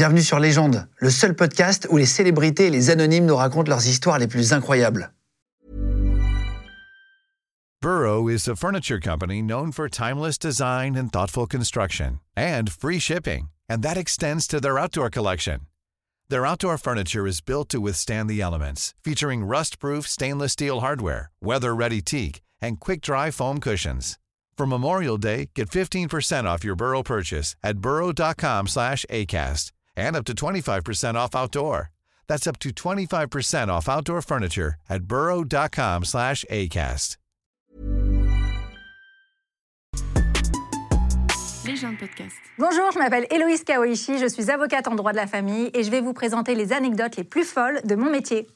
Bienvenue sur Légende, le seul podcast où les célébrités et les anonymes nous racontent leurs histoires les plus incroyables. Burrow is a furniture company known for timeless design and thoughtful construction, and free shipping, and that extends to their outdoor collection. Their outdoor furniture is built to withstand the elements, featuring rust-proof stainless steel hardware, weather-ready teak, and quick-dry foam cushions. For Memorial Day, get 15% off your Burrow purchase at burrow.com slash ACAST and up to 25% off outdoor. That's up to 25% off outdoor furniture at burrow.com slash ACAST. Légende podcast. Bonjour, je m'appelle Héloïse Kaoichi, je suis avocate en droit de la famille et je vais vous présenter les anecdotes les plus folles de mon métier.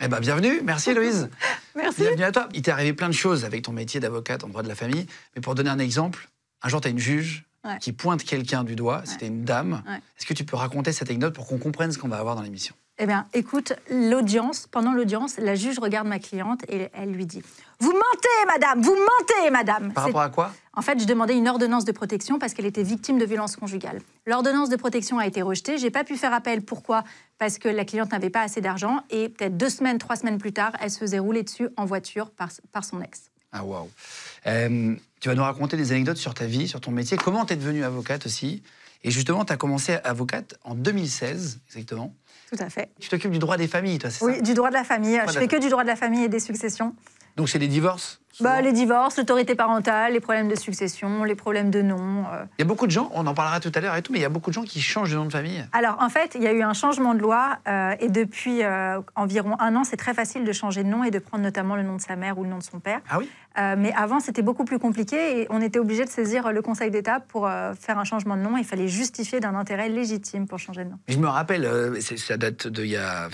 Eh ben bienvenue, merci Héloïse. Merci. Bienvenue à toi. Il t'est arrivé plein de choses avec ton métier d'avocate en droit de la famille, mais pour donner un exemple, un jour tu as une juge Ouais. qui pointe quelqu'un du doigt, c'était une dame. Est-ce que tu peux raconter cette anecdote pour qu'on comprenne ce qu'on va avoir dans l'émission? Eh bien, écoute, l'audience, pendant l'audience, la juge regarde ma cliente et elle lui dit Vous mentez, madame, vous mentez, madame. Par rapport à quoi? En fait, je demandais une ordonnance de protection parce qu'elle était victime de violences conjugales. L'ordonnance de protection a été rejetée. J'ai pas pu faire appel. Pourquoi? Parce que la cliente n'avait pas assez d'argent et peut-être deux semaines, trois semaines plus tard, elle se faisait rouler dessus en voiture par, par son ex. Ah waouh. Euh, tu vas nous raconter des anecdotes sur ta vie, sur ton métier, comment tu es devenue avocate aussi? Et justement, tu as commencé avocate en 2016, exactement. Tout à fait. Tu t'occupes du droit des familles, toi, c'est Oui, ça? du droit de la famille. Droit de Je fais que du droit de la famille et des successions. Donc c'est les divorces? Bah, les divorces, l'autorité parentale, les problèmes de succession, les problèmes de nom. euh. Il y a beaucoup de gens, on en parlera tout à l'heure et tout, mais il y a beaucoup de gens qui changent de nom de famille. Alors, en fait, il y a eu un changement de loi euh, et depuis euh, environ un an, c'est très facile de changer de nom et de prendre notamment le nom de sa mère ou le nom de son père. Ah oui? Mais avant, c'était beaucoup plus compliqué et on était obligé de saisir le Conseil d'État pour faire un changement de nom. Il fallait justifier d'un intérêt légitime pour changer de nom. Je me rappelle, ça date d'il y a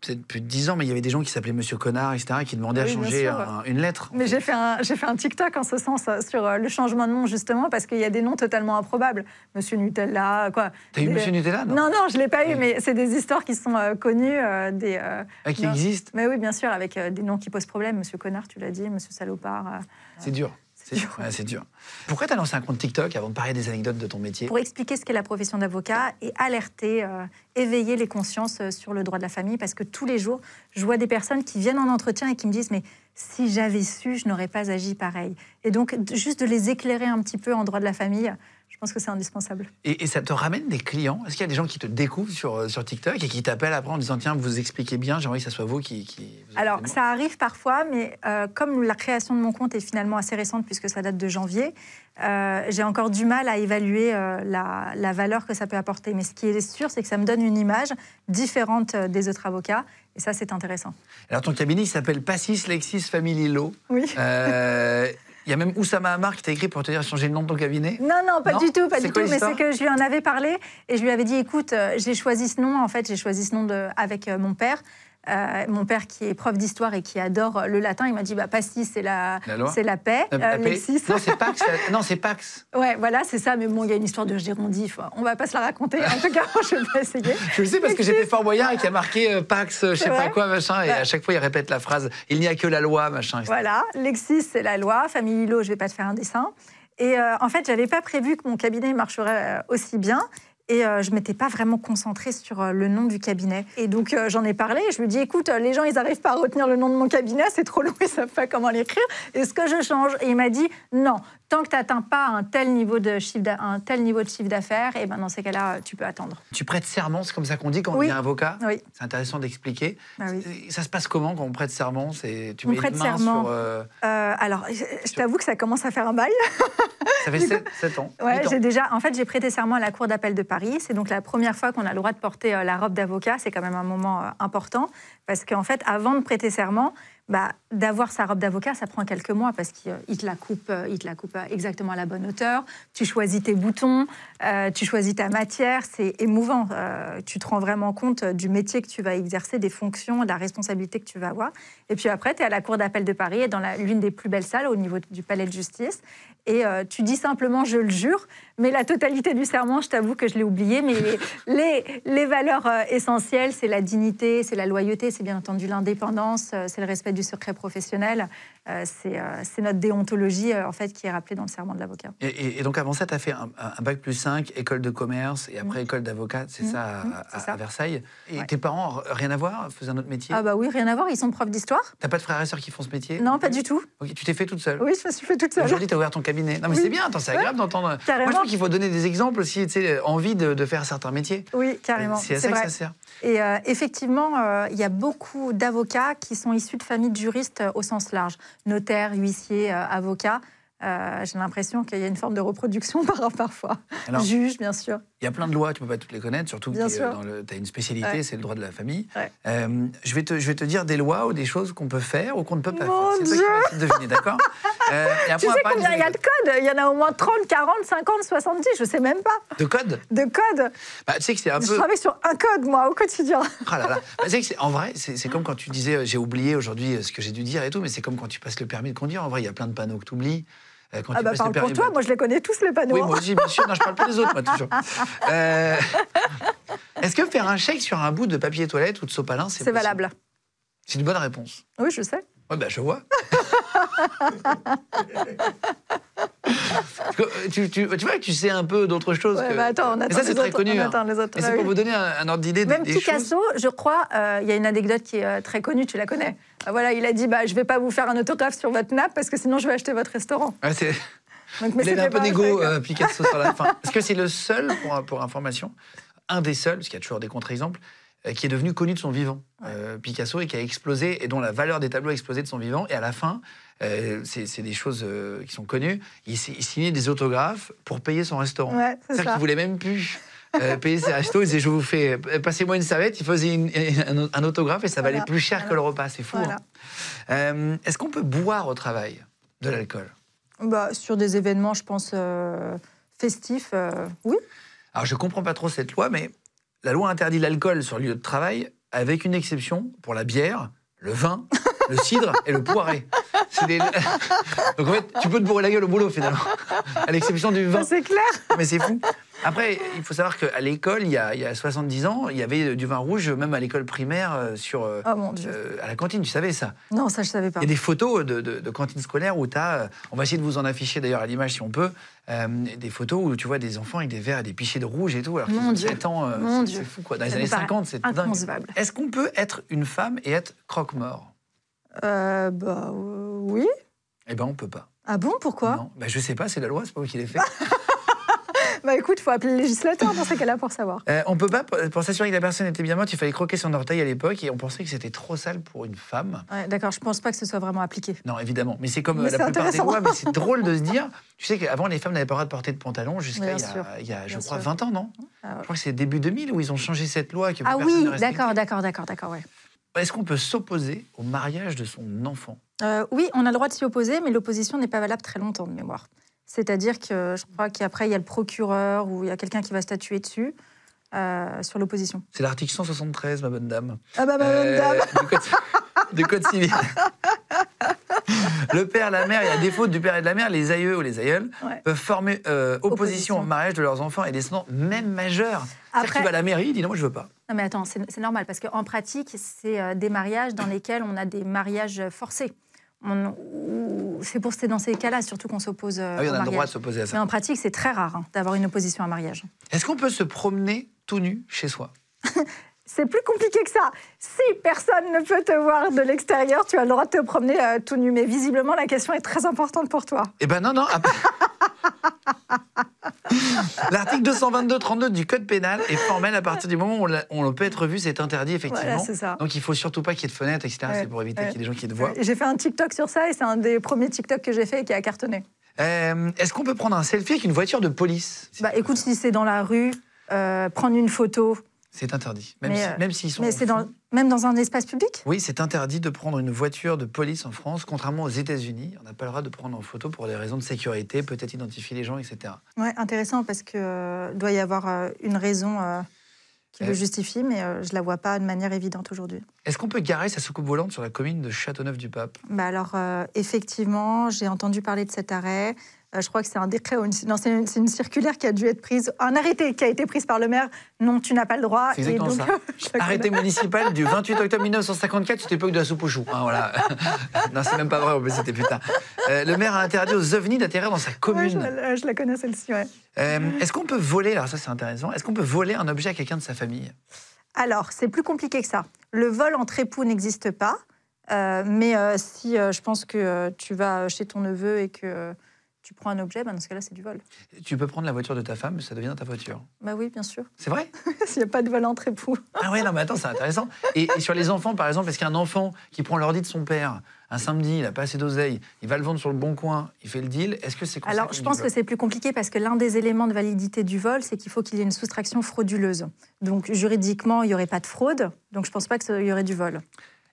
peut-être plus de 10 ans, mais il y avait des gens qui s'appelaient Monsieur Connard, etc., qui demandaient à Oui, changer un- une lettre. Mais j'ai fait, un, j'ai fait un TikTok en ce sens euh, sur euh, le changement de nom, justement, parce qu'il y a des noms totalement improbables. Monsieur Nutella, quoi. T'as eu Monsieur Nutella Non, non, je ne l'ai pas eu, mais c'est des histoires qui sont euh, connues, euh, des, euh, Ah, qui non. existe Mais oui, bien sûr, avec des noms qui posent problème. Monsieur Connard, tu l'as dit, Monsieur Salopard. C'est dur. C'est dur. ouais, dur. Pourquoi t'as lancé un compte TikTok avant de parler des anecdotes de ton métier? Pour expliquer ce qu'est la profession d'avocat et alerter, euh, éveiller les consciences sur le droit de la famille, parce que tous les jours, je vois des personnes qui viennent en entretien et qui me disent Mais si j'avais su, je n'aurais pas agi pareil. Et donc, juste de les éclairer un petit peu en droit de la famille, pense que c'est indispensable. et, et ça te ramène des clients? Est-ce qu'il y a des gens qui te découvrent sur, euh, sur TikTok et qui t'appellent après en disant Tiens, vous expliquez bien, j'ai envie que ça soit vous qui. qui vous Alors, ça arrive parfois, mais euh, comme la création de mon compte est finalement assez récente, puisque ça date de janvier, euh, j'ai encore du mal à évaluer euh, la, la valeur que ça peut apporter. Mais ce qui est sûr, c'est que ça me donne une image différente des autres avocats. Et ça, c'est intéressant. Alors, ton cabinet, il s'appelle Passis Lexis Family Law. Oui. Il y a même Oussama Hamar qui t'a écrit pour te dire changer le nom de ton cabinet. Non, non, pas Non du tout, pas du tout. Mais c'est que je lui en avais parlé et je lui avais dit, écoute, euh, j'ai choisi ce nom. En fait, j'ai choisi ce nom de, avec euh, mon père. Euh, mon père qui est prof d'histoire et qui adore le latin, il m'a dit, bah, Pastis, c'est la, c'est la paix. La Euh, paix. Non, c'est Pax. Non, c'est Pax. Ouais, voilà, c'est ça. Mais bon, il y a une histoire de gérondif. On va pas se la raconter. En tout cas, je vais pas essayer. Je le sais parce que j'ai fait Fort Boyard et qu'il y a marqué euh, Pax, je sais pas quoi, machin. Et à chaque fois, il répète la phrase Il n'y a que la loi, machin. etc. Voilà, Lexis, c'est la loi. Famille Lilo, je vais pas te faire un dessin. Et en fait, j'avais pas prévu que mon cabinet marcherait aussi bien. Et euh, je m'étais pas vraiment concentrée sur euh, le nom du cabinet. Et donc, euh, j'en ai parlé. Je lui ai dit, écoute, les gens, ils n'arrivent pas à retenir le nom de mon cabinet. C'est trop long, ils savent pas comment l'écrire. Est-ce que je change? Et il m'a dit, non, tant que tu n'atteins pas un tel niveau de chiffre d'affaires, et ben dans ces cas-là, tu peux attendre. Tu prêtes serment, c'est comme ça qu'on dit quand on devient avocat Oui. C'est intéressant d'expliquer. Bah oui. Ça se passe comment quand on prête serment? Tu On mets prête une main serment. sur. euh, Euh, alors, je, je t'avoue que ça commence à faire un bail. ça fait 7, ans. Ouais, j'ai déjà. En fait, j'ai prêté serment à la Cour d'appel de Paris. C'est donc la première fois qu'on a le droit de porter euh, la robe d'avocat. C'est quand même un moment euh, important parce qu'en fait, avant de prêter serment, bah, d'avoir sa robe d'avocat, ça prend quelques mois parce qu'il euh, il te la coupe, euh, il te la coupe euh, exactement à la bonne hauteur. Tu choisis tes boutons, euh, tu choisis ta matière. C'est émouvant. Euh, tu te rends vraiment compte euh, du métier que tu vas exercer, des fonctions, de la responsabilité que tu vas avoir. Et puis après, tu es à la Cour d'appel de Paris, et dans l'une des plus belles salles au niveau du palais de justice. Et euh, tu dis simplement je le jure, mais la totalité du serment, je t'avoue que je l'ai oublié. Mais les, les, les valeurs euh, essentielles, c'est la dignité, c'est la loyauté, c'est bien entendu l'indépendance, euh, c'est le respect du du secret professionnel. Euh, c'est euh, c'est notre déontologie euh, en fait qui est rappelée dans le serment de l'avocat. Et, et- et donc avant ça, tu as fait un, un bac plus 5, école de commerce et après école d'avocat, c'est ça, à, à- c'est ça. à Versailles. Et Ouais. tes parents, rien à voir, faisaient un autre métier? Ah bah oui, rien à voir, ils sont profs d'histoire T'as pas de frères et sœurs qui font ce métier? Non, pas du tout. Ok, tu t'es fait toute seule? Oui, je me suis fait toute seule. Aujourd'hui, tu as ouvert ton cabinet. Non, mais Oui. c'est bien, attends, c'est agréable d'entendre. Moi, Carrément. je trouve qu'il faut donner des exemples aussi, tu sais, envie de, de faire certains métiers. Oui, carrément. C'est à C'est ça vrai. que ça sert. Et euh, effectivement, il y a beaucoup d'avocats qui sont issus de familles de juristes euh, au sens large. Notaires, huissiers, euh, avocats. Euh, J'ai l'impression qu'il y a une forme de reproduction par parfois. Alors, Juge, bien sûr. Il y a plein de lois, tu peux pas toutes les connaître, surtout que Bien tu sûr. as une spécialité, Ouais. c'est le droit de la famille. Ouais. Euh, je, vais te, je vais te dire des lois ou des choses qu'on peut faire ou qu'on ne peut pas Mon faire. C'est toi Dieu qui vas deviner, d'accord Euh, Tu sais combien il y a de codes? Il y en a au moins 30, 40, 50, 70, je sais même pas. De code De codes bah, Tu sais que c'est un Je peu. travaille sur un code, moi, au quotidien. Ah là là. Bah, tu sais que en vrai, c'est comme quand tu disais euh, j'ai oublié aujourd'hui ce que j'ai dû dire et tout, mais c'est comme quand tu passes le permis de conduire. En vrai, il y a plein de panneaux que tu oublies. Quand Ah bah parle le pour toi, moi je les connais tous les panneaux. Oui, hein. moi aussi, bien sûr. Non, je parle pas des autres, moi, toujours. Euh, Est-ce que faire un chèque sur un bout de papier toilette ou de sopalin, c'est C'est valable. C'est une bonne réponse. Oui, je sais. Ouais, bah, je vois. Euh, tu, tu- tu vois que tu sais un peu d'autres choses. Ouais, que- bah attends, on Et attend ça, c'est très autres, connu. on hein. c'est pour vous donner un, un ordre d'idée Même des. Picasso, je crois, euh, il y a une anecdote qui est euh, très connue, tu la connais. Euh, voilà, il a dit bah, Je vais pas vous faire un autographe sur votre nappe parce que sinon je vais acheter votre restaurant. Ouais, c'est- Donc, mais Il avait un peu d'égo, euh, Picasso, sur la fin. Est-ce que c'est le seul, pour, pour information, un des seuls, parce qu'il y a toujours des contre-exemples, qui est devenu connu de son vivant, euh, Picasso, et qui a explosé, et dont la valeur des tableaux a explosé de son vivant. Et à la fin, euh, c'est des choses euh, qui sont connues, il, signait des autographes pour payer son restaurant. Ouais, C'est-à-dire qu'il voulait même plus euh, payer ses restos. Il disait, je vous fais, euh, passez-moi une serviette. Il faisait une- un, un autographe et ça valait Voilà, plus cher que le repas. C'est fou. Voilà. hein. Euh, Est-ce qu'on peut boire au travail de l'alcool? Bah, sur des événements, je pense, euh, festifs, euh, oui. Alors, je comprends pas trop cette loi, mais la loi interdit l'alcool sur le lieu de travail, avec une exception pour la bière, le vin, le cidre et le poiré. C'est des- Donc, en fait, tu peux te bourrer la gueule au boulot, finalement, à l'exception du vin. Ça, c'est clair. Mais c'est fou. Après, il faut savoir qu'à l'école, il, y a- il y a 70 ans, il y avait du vin rouge, même à l'école primaire, euh, sur, euh, Oh mon Dieu. euh, à la cantine, tu savais ça? Non, ça, je savais pas. il y a des photos de, de, de cantines scolaires où tu as, on va essayer de vous en afficher d'ailleurs à l'image si on peut, euh, des photos où tu vois des enfants avec des verres et des pichets de rouge et tout. Alors qu'ils Mon Dieu. 7 ans, euh, Mon c'est- Dieu. c'est fou quoi. Dans les années me paraît 50, c'est dingue. Inconcevable. Est-ce qu'on peut être une femme et être croque-mort? Euh, bah, euh, oui. Eh ben on peut pas. Ah bon, pourquoi? Non. Ben, je sais pas, c'est la loi, c'est pas moi qui l'ai fait. Bah écoute, faut appeler le législateur dans ces cas-là pour savoir. Euh, on peut pas, pour s'assurer que la personne était bien morte, il fallait croquer son orteil à l'époque et on pensait que c'était trop sale pour une femme. Ouais, D'accord, je pense pas que ce soit vraiment appliqué. Non, évidemment. Mais c'est comme Mais euh, la c'est plupart des intéressant. lois, mais c'est drôle de se dire. Tu sais qu'avant, les femmes n'avaient pas le droit de porter de pantalon jusqu'à Bien il y a, sûr. il y a, je Bien crois, sûr. 20 ans, non? Ah, Je crois que c'est début 2000 où ils ont changé cette loi. Que Ah personne oui, ne respectait. d'accord, d'accord, d'accord, d'accord, ouais. Est-ce qu'on peut s'opposer au mariage de son enfant? Euh, oui, on a le droit de s'y opposer, mais l'opposition n'est pas valable très longtemps de mémoire. C'est-à-dire que je crois qu'après, il y a le procureur ou il y a quelqu'un qui va statuer dessus euh, sur l'opposition. C'est l'article 173, ma bonne dame. Ah bah, madame, Euh, dame. du, code, du code civil. Le père, la mère, et à défaut du père et de la mère, les aïeux ou les aïeuls Ouais. peuvent former euh, opposition, Opposition. au mariage de leurs enfants et descendants, même majeurs. Après- va à la mairie, il dit non, moi je veux pas. Non mais attends, c'est normal, parce qu'en pratique, c'est euh, des mariages dans lesquels on a des mariages forcés. C'est pour c'est dans ces cas-là surtout qu'on s'oppose euh, Ah oui, on a le droit de s'opposer à Mais ça. en pratique, c'est très rare hein, d'avoir une opposition à un mariage. Est-ce qu'on peut se promener tout nu chez soi? C'est plus compliqué que ça. Si personne ne peut te voir de l'extérieur, tu as le droit de te promener euh, tout nu. Mais visiblement, la question est très importante pour toi. Eh ben non, non. L'article 222-32 du Code pénal est formel à partir du moment où on, peut être vu, c'est interdit effectivement. Voilà, c'est ça. Donc il faut surtout pas qu'il y ait de fenêtres, etc. Ouais, c'est pour éviter ouais. qu'il y ait des gens qui te voient. J'ai fait un TikTok sur ça et c'est un des premiers TikTok que j'ai fait et qui a cartonné. Euh, Est-ce qu'on peut prendre un selfie avec une voiture de police Bah écoute, si c'est dans la rue, euh, prendre une photo, C'est interdit. Même Mais, si- euh, même s'ils sont. mais c'est dans, même dans un espace public? Oui, c'est interdit de prendre une voiture de police en France, contrairement aux États-Unis. On n'a pas le droit de prendre en photo pour des raisons de sécurité, peut-être identifier les gens, etc. Ouais, intéressant parce que euh, doit y avoir euh, une raison euh, qui le justifie, mais je la vois pas de manière évidente aujourd'hui. Est-ce qu'on peut garer sa soucoupe volante sur la commune de Châteauneuf-du-Pape? Bah alors, effectivement, j'ai entendu parler de cet arrêt. Euh, je crois que c'est un décret ou une, non, c'est une, circulaire qui a dû être prise, un arrêté qui a été prise par le maire. Non, tu n'as pas le droit. C'est exactement ça. Arrêté municipal du 28 octobre 1954, c'était l'époque de la soupe aux choux. hein, voilà. non, c'est même pas vrai, c'était putain. Euh, le maire a interdit aux ovnis d'atterrir dans sa connais. Ouais, je, commune. la, je la connais celle-ci, ouais. Euh, Est-ce qu'on peut voler, alors ça c'est intéressant, est-ce qu'on peut voler un objet à quelqu'un de sa famille? Alors, c'est plus compliqué que ça. Le vol entre époux n'existe pas. euh, mais euh, si euh, je pense que euh, tu vas chez ton neveu et que euh, tu prends un objet, bah, dans ce cas-là, c'est du vol. Tu peux prendre la voiture de ta femme, ça devient ta voiture. Bah oui, bien sûr. C'est vrai S'il n'y a pas de vol entre époux. Ah ouais, non mais attends, c'est intéressant. Et, et sur les enfants, par exemple, est-ce qu'un enfant qui prend l'ordi de son père un samedi, il n'a pas assez d'oseille, il va le vendre sur le bon coin, il fait le deal, est-ce que c'est Alors, je pense que c'est plus compliqué parce que l'un des éléments de validité du vol, c'est qu'il faut qu'il y ait une soustraction frauduleuse. Donc, juridiquement, il n'y aurait pas de fraude. Donc, je ne pense pas qu'il y aurait du vol.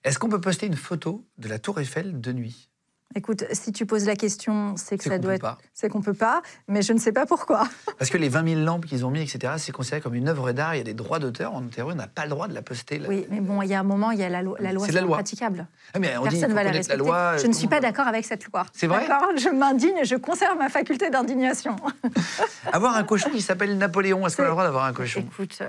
Est-ce qu'on peut poster une photo de la Tour Eiffel de nuit? Écoute, si tu poses la question, c'est que ça qu'on doit peut être. pas. C'est qu'on peut pas, mais je ne sais pas pourquoi. Parce que les 20 000 lampes qu'ils ont mis, etc., c'est considéré comme une œuvre d'art, il y a des droits d'auteur, en théorie, on n'a pas le droit de la poster. là. Oui, mais bon, il y a un moment, il y a la, lo- la loi, C'est la loi. praticable. Ah, mais on Personne ne va la respecter. la loi. je ne suis pas d'accord avec cette loi. C'est vrai Je m'indigne, je conserve ma faculté d'indignation. Avoir un cochon qui s'appelle Napoléon, est-ce qu'on a le droit d'avoir un cochon? Écoute,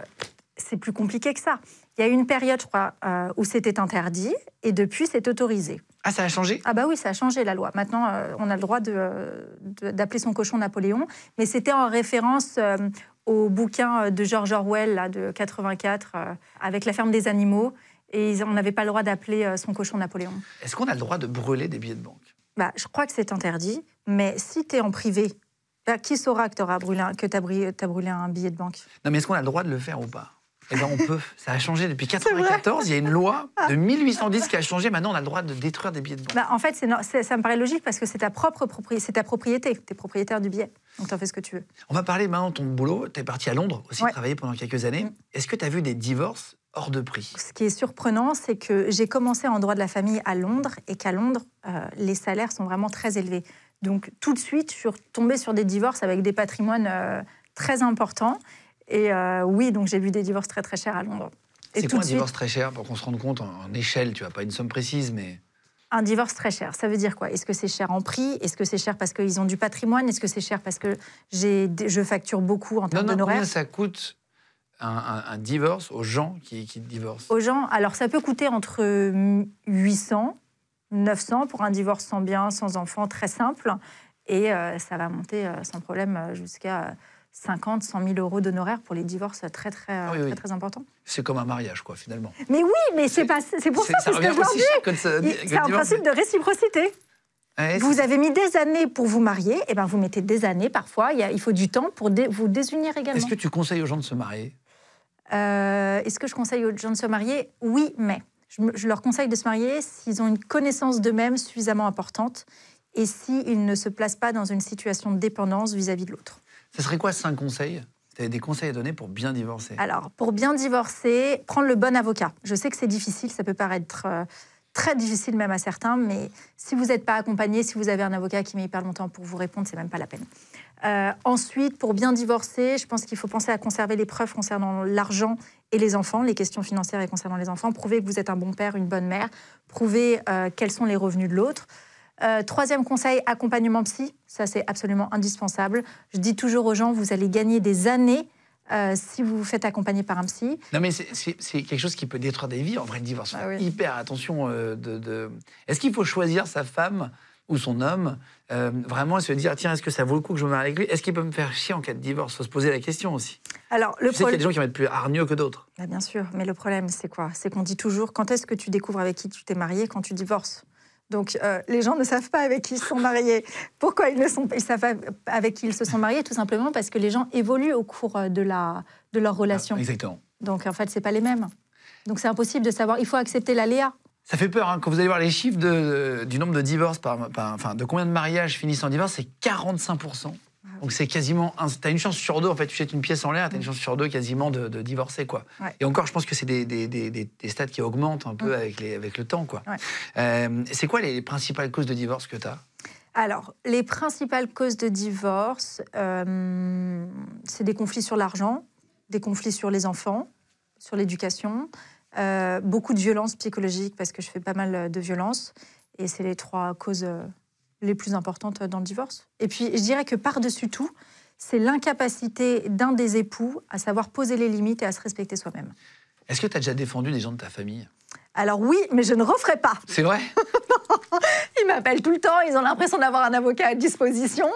c'est plus compliqué que ça. Il y a eu une période, je crois, euh, où c'était interdit, et depuis, c'est autorisé. Ah, ça a changé? Ah bah oui, ça a changé la loi. Maintenant, euh, on a le droit de, euh, d'appeler son cochon Napoléon, mais c'était en référence euh, au bouquin de George Orwell là, de 84 euh, avec la ferme des animaux, et on n'avait pas le droit d'appeler son cochon Napoléon. Est-ce qu'on a le droit de brûler des billets de banque? Bah, je crois que c'est interdit, mais si tu es en privé, bah, qui saura que tu as brûlé, brûlé un billet de banque? Non, mais est-ce qu'on a le droit de le faire ou pas? Eh bien, on peut. Ça a changé depuis vrai. 94. Il y a une loi de 1810 qui a changé. Maintenant, on a le droit de détruire des billets de banque. bah, En fait, c'est ça me paraît logique parce que c'est ta propre propriété, c'est ta propriété, tu es propriétaire du billet, donc tu en fais ce que tu veux. On va parler maintenant de ton boulot. Tu es parti à Londres aussi, Ouais. travailler pendant quelques années. Mm. Est-ce que tu as vu des divorces hors de prix? Ce qui est surprenant, c'est que j'ai commencé en droit de la famille à Londres et qu'à Londres, euh, les salaires sont vraiment très élevés. Donc tout de suite, je suis tombée sur des divorces avec des patrimoines euh, très importants. Et euh, oui, donc j'ai vu des divorces très très chers à Londres. C'est quoi un suite, divorce très cher pour qu'on se rende compte en, en échelle Tu vois, pas une somme précise, mais. un divorce très cher, ça veut dire quoi? Est-ce que c'est cher en prix? Est-ce que c'est cher parce qu'ils ont du patrimoine? Est-ce que c'est cher parce que je facture beaucoup en Non, termes non, d'honoraires? combien ça coûte un, un- un divorce aux gens qui, qui divorcent? Aux gens. Alors, ça peut coûter entre mm, 800, 900 pour un divorce sans bien, sans enfant, très simple. Et euh, ça va monter euh, sans problème jusqu'à 50, 100 000 euros d'honoraires pour les divorces très, très, Ah oui, oui. très, importants. C'est comme un mariage, quoi, finalement. Mais oui, mais c'est pour ça, c'est ce que je leur dis. C'est un principe de réciprocité. Ouais, Vous avez mis des années pour vous marier, et ben vous mettez des années parfois. Il, faut du temps pour dé- vous désunir également. Est-ce que tu conseilles aux gens de se marier? Euh, Est-ce que je conseille aux gens de se marier? Oui, mais je leur conseille de se marier s'ils ont une connaissance d'eux-mêmes suffisamment importante et s'ils ne se placent pas dans une situation de dépendance vis-à-vis de l'autre. Ce serait quoi cinq conseils? Tu des conseils à donner pour bien divorcer? Alors, pour bien divorcer, prendre le bon avocat. Je sais que c'est difficile, ça peut paraître euh, très difficile même à certains, mais si vous n'êtes pas accompagné, si vous avez un avocat qui met hyper longtemps pour vous répondre, c'est même pas la peine. Euh, ensuite, pour bien divorcer, je pense qu'il faut penser à conserver les preuves concernant l'argent et les enfants, les questions financières et concernant les enfants. Prouver que vous êtes un bon père, une bonne mère. Prouver euh, quels sont les revenus de l'autre. Euh, troisième conseil, accompagnement psy. Ça, c'est absolument indispensable. Je dis toujours aux gens, vous allez gagner des années euh, si vous vous faites accompagner par un psy. Non, mais c'est- quelque chose qui peut détruire des vies. En vrai, le divorce, Ah oui. hyper attention. euh, de, de- Est-ce qu'il faut choisir sa femme ou son homme euh, Vraiment, se dire, tiens, est-ce que ça vaut le coup que je me marie avec lui? Est-ce qu'il peut me faire chier en cas de divorce? Faut se poser la question aussi. Alors, le Je sais qu'il y a des gens qui vont être plus hargneux que d'autres. Bah, bien sûr, mais le problème, c'est quoi? C'est qu'on dit toujours quand est-ce que tu découvres avec qui tu t'es marié quand tu divorces? Donc, euh, les gens ne savent pas avec qui ils se sont mariés. Pourquoi ils ne sont ils savent pas avec qui ils se sont mariés? Tout simplement parce que les gens évoluent au cours euh, de, la, de leur relation. Ah, exactement. Donc, en fait, c'est pas les mêmes. Donc, c'est impossible de savoir. Il faut accepter l'aléa. Ça fait peur hein, quand vous allez voir les chiffres de- du nombre de divorces, par, par- enfin, de combien de mariages finissent en divorce, c'est 45 Donc c'est quasiment, un- t'as une chance sur deux, en fait, tu jettes une pièce en l'air, t'as une chance sur deux quasiment de, de divorcer, quoi. Ouais. Et encore, je pense que c'est des, des, des, des- stats qui augmentent un peu Mm. avec, les, avec le temps, quoi. Ouais. Euh, c'est quoi les, les principales causes de divorce que t'as? Alors, les principales causes de divorce, euh, c'est des conflits sur l'argent, des conflits sur les enfants, sur l'éducation, euh, beaucoup de violences psychologiques parce que je fais pas mal de violences et c'est les trois causes les plus importantes dans le divorce. Et puis, je dirais que par-dessus tout, c'est l'incapacité d'un des époux à savoir poser les limites et à se respecter soi-même. Est-ce que tu as déjà défendu des gens de ta famille? Alors oui, mais je ne referai pas. C'est vrai? Ils m'appellent tout le temps, ils ont l'impression d'avoir un avocat à disposition.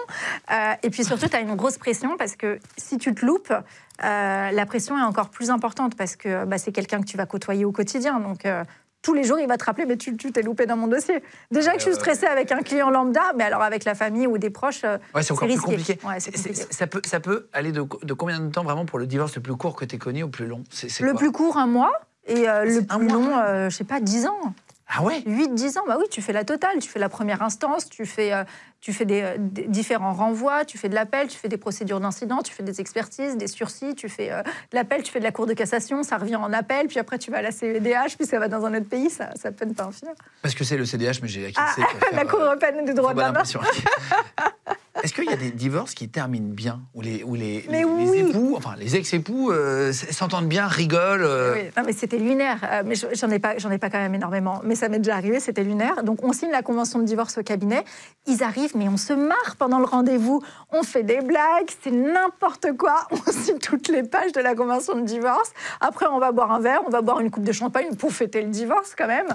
Euh, et puis surtout, tu as une grosse pression parce que si tu te loupes, euh, la pression est encore plus importante parce que bah, c'est quelqu'un que tu vas côtoyer au quotidien. Donc euh, tous les jours, il va te rappeler, mais tu t'es loupé dans mon dossier. Déjà que je suis stressée avec un client lambda, mais alors avec la famille ou des proches, ouais, c'est encore plus compliqué. Ouais, compliqué. Ça, peut, ça peut aller de, de, combien de temps vraiment pour le divorce le plus court que tu aies connu au plus long? Le plus court, un mois. Et le plus long, je sais pas, dix ans. Ah ouais? 8-10 ans, bah oui, tu fais la totale. Tu fais la première instance, tu fais, euh, tu fais des, différents renvois, tu fais de l'appel, tu fais des procédures d'incident, tu fais des expertises, des sursis, tu fais euh, de l'appel, tu fais de la cour de cassation, ça revient en appel, puis après tu vas à la CEDH, puis ça va dans un autre pays, ça, ça peut ne pas en finir. Parce que c'est le CDH, mais j'ai acquis ah, La Cour européenne des droits de l'homme. Est-ce qu'il y a des divorces qui terminent bien Où les, où les, les, époux, enfin les ex-époux, euh, s'entendent bien, rigolent euh Oui, non, mais c'était lunaire. Euh, mais j'en ai, pas, ai pas quand même énormément. Mais ça m'est déjà arrivé, c'était lunaire. Donc on signe la convention de divorce au cabinet. Ils arrivent, mais on se marre pendant le rendez-vous. On fait des blagues, c'est n'importe quoi. On signe toutes les pages de la convention de divorce. Après, on va boire un verre, on va boire une coupe de champagne pour fêter le divorce quand même.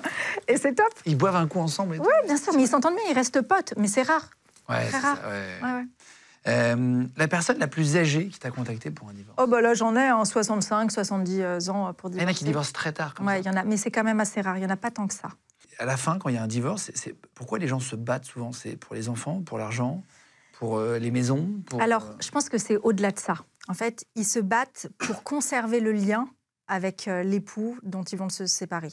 Et c'est top. Ils boivent un coup ensemble Oui, bien sûr, mais ils s'entendent bien, ils restent potes. Mais c'est rare. Ouais, euh, la personne la plus âgée qui t'a contacté pour un divorce? Oh, bah là, j'en ai en 65, 70 ans pour divorcer. Il y en a qui divorcent très tard. Comme ouais, il y en a, mais c'est quand même assez rare. Il n'y en a pas tant que ça. À la fin, quand il y a un divorce, c'est pourquoi les gens se battent souvent? C'est pour les enfants, pour l'argent, pour euh, les maisons Alors, euh, je pense que c'est au-delà de ça. En fait, ils se battent pour conserver le lien avec l'époux dont ils vont se séparer.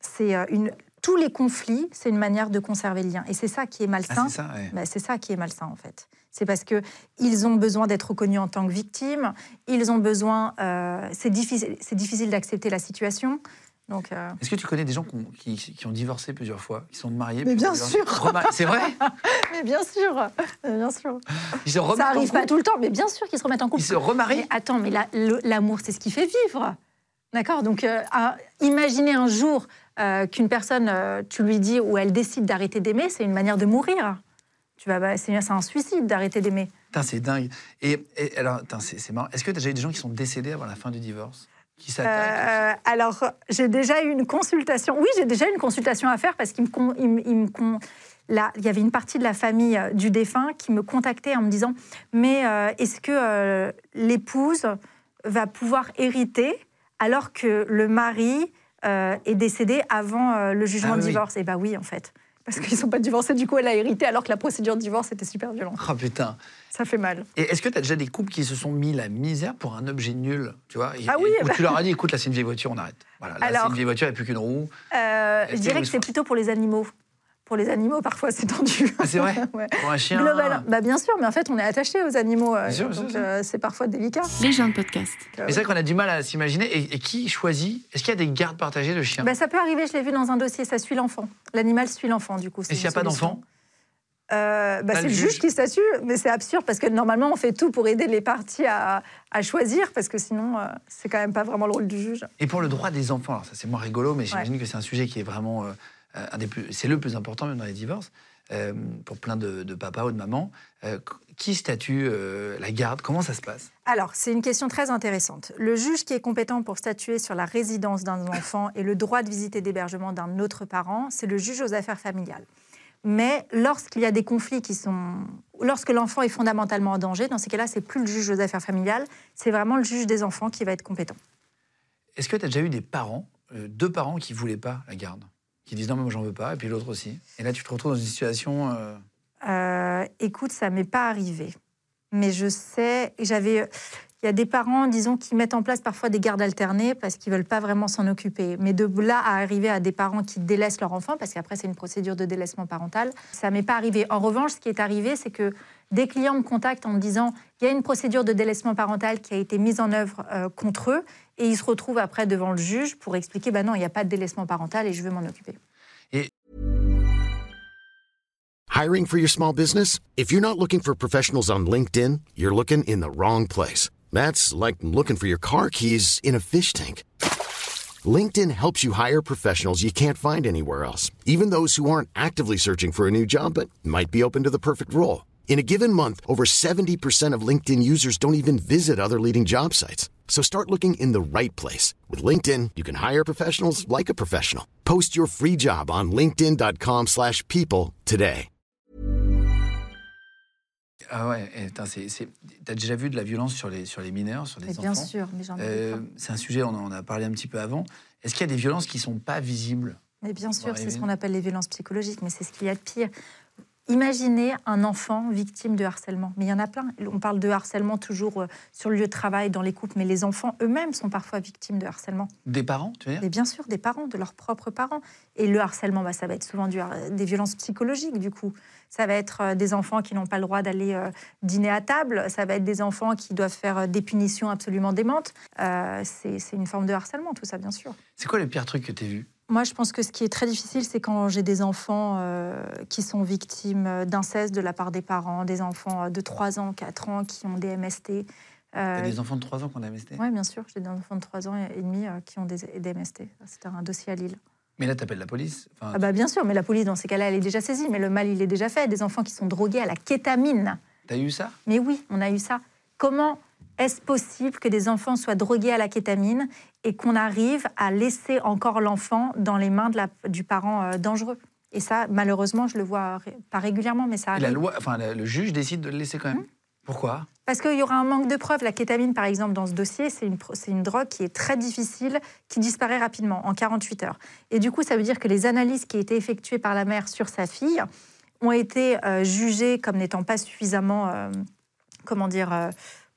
C'est une tous les conflits, c'est une manière de conserver le lien. Et c'est ça qui est malsain. Ah, bah, c'est ça, qui est malsain, en fait. C'est parce que ils ont besoin d'être reconnus en tant que victimes. Ils ont besoin. Euh, c'est difficile, c'est difficile d'accepter la situation. Donc. Euh, Est-ce que tu connais des gens qui, ont divorcé plusieurs fois, qui sont mariés Mais bien sûr. C'est vrai. mais bien sûr, bien sûr. Ils se ça arrive pas tout le temps, mais bien sûr qu'ils se remettent en couple. Ils se remarient. attends, mais l'amour, c'est ce qui fait vivre. D'accord? Donc, euh, imaginez un jour euh, qu'une personne, euh, tu lui dis ou elle décide d'arrêter d'aimer, c'est une manière de mourir. Tu vas, bah, c'est un suicide d'arrêter d'aimer. C'est dingue. Et, alors, c'est marrant. Est-ce que tu as déjà eu des gens qui sont décédés avant la fin du divorce? Qui euh, Alors, j'ai déjà eu une consultation. Oui, j'ai déjà eu une consultation à faire parce qu'il me, il, Là, il y avait une partie de la famille du défunt qui me contactait en me disant Mais est-ce que l'épouse va pouvoir hériter alors que le mari euh, est décédée avant euh, le jugement ah de divorce? Et eh ben oui, en fait. Parce qu'ils ne sont pas divorcés, du coup, elle a hérité alors que la procédure de divorce était super violente. Oh putain. Ça fait mal. Et est-ce que tu as déjà des couples qui se sont mis la misère pour un objet nul tu vois? Ah oui Où tu leur as dit, écoute, là, c'est une vieille voiture, on arrête. Voilà, là, c'est une vieille voiture, il n'y a plus qu'une roue. Euh, je dirais que c'est plutôt pour les animaux pour les animaux, parfois, c'est tendu. Ah, c'est vrai Pour un chien bah, Bien sûr, mais en fait, on est attaché aux animaux. Euh, donc, euh, c'est parfois délicat. Les gens de podcast. Mais c'est vrai qu'on a du mal à s'imaginer. Et, qui choisit? Est-ce qu'il y a des gardes partagées de chiens bah, Ça peut arriver, je l'ai vu dans un dossier, ça suit l'enfant. L'animal suit l'enfant, du coup. Et s'il n'y a pas d'enfant? Euh, bah, c'est le juge, qui s'assure, mais c'est absurde parce que normalement on fait tout pour aider les parties à, choisir parce que sinon c'est quand même pas vraiment le rôle du juge. Et pour le droit des enfants, alors ça c'est moins rigolo, mais j'imagine que c'est un sujet qui est vraiment euh, c'est le plus important même dans les divorces, euh, pour plein de, papas ou de mamans. Euh, qui statue la garde? Comment ça se passe? Alors, c'est une question très intéressante. Le juge qui est compétent pour statuer sur la résidence d'un enfant et le droit de visite et d'hébergement d'un autre parent, c'est le juge aux affaires familiales. Mais lorsqu'il y a des conflits qui sont. Lorsque l'enfant est fondamentalement en danger, dans ces cas-là, c'est plus le juge aux affaires familiales, c'est vraiment le juge des enfants qui va être compétent. Est-ce que tu as déjà eu des parents, deux parents qui ne voulaient pas la garde? Qui disent non, mais moi j'en veux pas, et puis l'autre aussi. Et là, tu te retrouves dans une situation. Euh... Euh, écoute, ça m'est pas arrivé. Mais je sais, j'avais. Il y a des parents, disons, qui mettent en place parfois des gardes alternées parce qu'ils veulent pas vraiment s'en occuper. Mais de là à arriver à des parents qui délaissent leur enfant, parce qu'après c'est une procédure de délaissement parental, ça m'est pas arrivé. En revanche, ce qui est arrivé, c'est que des clients me contactent en me disant il y a une procédure de délaissement parental qui a été mise en œuvre euh, contre eux et ils se retrouvent après devant le juge pour expliquer bah non, il n'y a pas de délaissement parental et je veux m'en occuper. Et... Hiring for your small business? If you're not looking for professionals on LinkedIn, you're looking in the wrong place. That's like looking for your car keys in a fish tank. LinkedIn helps you hire professionals you can't find anywhere else, even those who aren't actively searching for a new job but might be open to the perfect role. In a given month, over 70% of LinkedIn users don't even visit other leading job sites. So start looking in the right place. With LinkedIn, you can hire professionals like a professional. Post your free job on linkedin.com/people slash people today. Ah ouais, c'est- t'as déjà vu de la violence sur les, sur les mineurs, sur les Mais enfants? bien sûr, mais j'en ai Euh. C'est un sujet, on en a parlé un petit peu avant. Est-ce qu'il y a des violences qui sont pas visibles? Mais bien sûr, c'est ce qu'on appelle les violences psychologiques, mais c'est ce qu'il y a de pire. Imaginez un enfant victime de harcèlement. Mais il y en a plein. On parle de harcèlement toujours euh, sur le lieu de travail, dans les couples, mais les enfants eux-mêmes sont parfois victimes de harcèlement. Des parents, tu veux dire? Mais bien sûr, des parents, de leurs propres parents. Et le harcèlement, bah, ça va être souvent du har- des violences psychologiques, du coup. Ça va être euh, des enfants qui n'ont pas le droit d'aller euh, dîner à table. Ça va être des enfants qui doivent faire euh, des punitions absolument démentes. Euh, c'est c'est une forme de harcèlement, tout ça, bien sûr. C'est quoi le pire truc que tu as vu? Moi, je pense que ce qui est très difficile, c'est quand j'ai des enfants euh, qui sont victimes euh, d'inceste de la part des parents, des enfants euh, de 3 ans, 4 ans qui ont des MST. Euh, T'as des enfants de 3 ans qu'on a MST Oui, bien sûr, j'ai des enfants de 3 ans et demi euh, qui ont des, des MST. C'était un dossier à Lille. Mais là, t'appelles la police. Enfin, Ah bah bien sûr, mais la police, dans ces cas-là, elle est déjà saisie. Mais le mal, il est déjà fait. Des enfants qui sont drogués à la kétamine. T'as eu ça? Mais oui, on a eu ça. Comment est-ce possible que des enfants soient drogués à la kétamine et qu'on arrive à laisser encore l'enfant dans les mains de la- du parent euh, dangereux? Et ça, malheureusement, je le vois ré- pas régulièrement, mais ça Et la arrive. loi, enfin, le juge décide de le laisser quand même? Mmh. Pourquoi? Parce qu'il y aura un manque de preuves. La kétamine, par exemple, dans ce dossier, c'est une, drogue qui est très difficile, qui disparaît rapidement, en 48 heures. Et du coup, ça veut dire que les analyses qui étaient effectuées par la mère sur sa fille ont été euh, jugées comme n'étant pas suffisamment, euh, comment dire,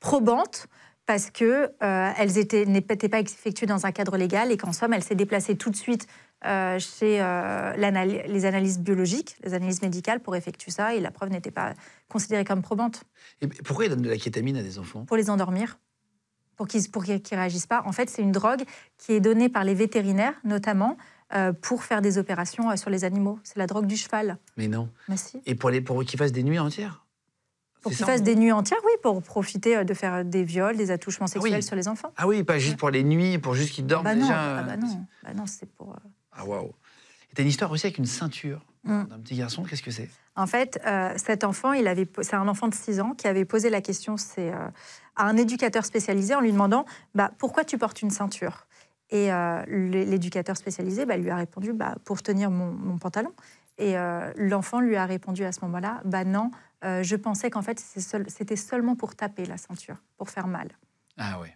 probantes. Parce que euh, n'étaient pas effectuées dans un cadre légal et qu'en somme, elle s'est déplacée tout de suite euh, chez euh, les analyses biologiques, les analyses médicales pour effectuer ça, et la preuve n'était pas considérée comme probante Et pourquoi ils donnent de la kétamine à des enfants? Pour les endormir, pour qu'ils qu'ils réagissent pas. En fait, c'est une drogue qui est donnée par les vétérinaires, notamment, euh, pour faire des opérations sur les animaux. C'est la drogue du cheval. Mais non. Mais si. Et pour, les, pour qu'ils fassent des nuits entières? Pour qu'ils fassent en des nuits entières, oui, pour profiter euh, de faire des viols, des attouchements sexuels oui. sur les enfants. Ah oui, pas juste pour les nuits, pour juste qu'ils dorment Bah non, déjà. ah euh, bah non, bah non, c'est pour. euh, Ah waouh. T'as une histoire aussi avec une ceinture Mm. d'un petit garçon, qu'est-ce que c'est? En fait, euh, cet enfant, il avait, c'est un enfant de 6 ans qui avait posé la question c'est, euh, à un éducateur spécialisé en lui demandant bah, pourquoi tu portes une ceinture? Et euh, l'é- l'éducateur spécialisé bah, lui a répondu bah, pour tenir mon, mon pantalon. Et euh, l'enfant lui a répondu à ce moment-là bah non, euh, je pensais qu'en fait c'était seulement pour taper la ceinture, pour faire mal. Ah ouais.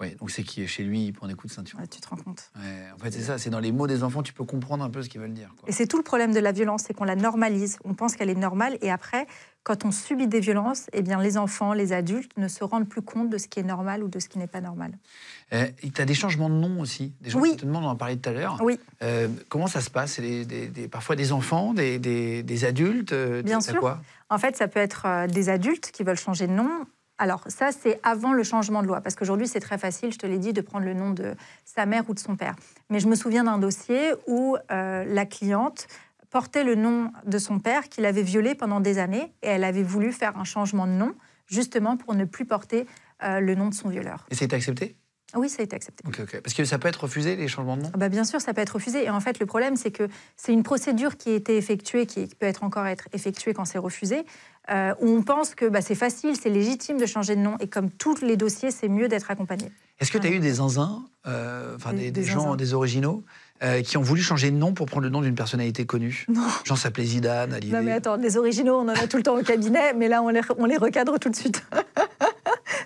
Ouais, donc c'est qui est chez lui, il prend des coups de ceinture. Ouais, tu te rends compte Ouais, en fait, c'est ça, c'est dans les mots des enfants, tu peux comprendre un peu ce qu'ils veulent dire. quoi. Et c'est tout le problème de la violence, c'est qu'on la normalise. On pense qu'elle est normale et après, quand on subit des violences, eh bien, les enfants, les adultes ne se rendent plus compte de ce qui est normal ou de ce qui n'est pas normal. Euh, et t'as des changements de nom aussi. Des gens Oui. qui te demandent, on en parlait tout à l'heure. Oui. Euh, comment ça se passe? Des- des- parfois des enfants, des, des- des adultes euh, Bien sûr. quoi? En fait, ça peut être des adultes qui veulent changer de nom. Alors ça, c'est avant le changement de loi, parce qu'aujourd'hui, c'est très facile, je te l'ai dit, de prendre le nom de sa mère ou de son père. Mais je me souviens d'un dossier où euh, la cliente portait le nom de son père qu'il avait violé pendant des années, et elle avait voulu faire un changement de nom, justement pour ne plus porter euh, le nom de son violeur. Et c'est accepté? Oui, ça a été accepté. Parce que ça peut être refusé, les changements de nom? Ah bah bien sûr, ça peut être refusé. Et en fait, le problème, c'est que c'est une procédure qui a été effectuée, qui peut être encore être effectuée quand c'est refusé, euh, où on pense que bah, c'est facile, c'est légitime de changer de nom. Et comme tous les dossiers, c'est mieux d'être accompagné. Est-ce que tu as eu des zinzins, euh, enfin Des- des, des des gens, zinzins. des originaux, euh, qui ont voulu changer de nom pour prendre le nom d'une personnalité connue? Non. Genre s'appelait Zidane, Hallyday. Non mais attends, les originaux, on en a tout le temps au cabinet, mais là, on les, on les recadre tout de suite.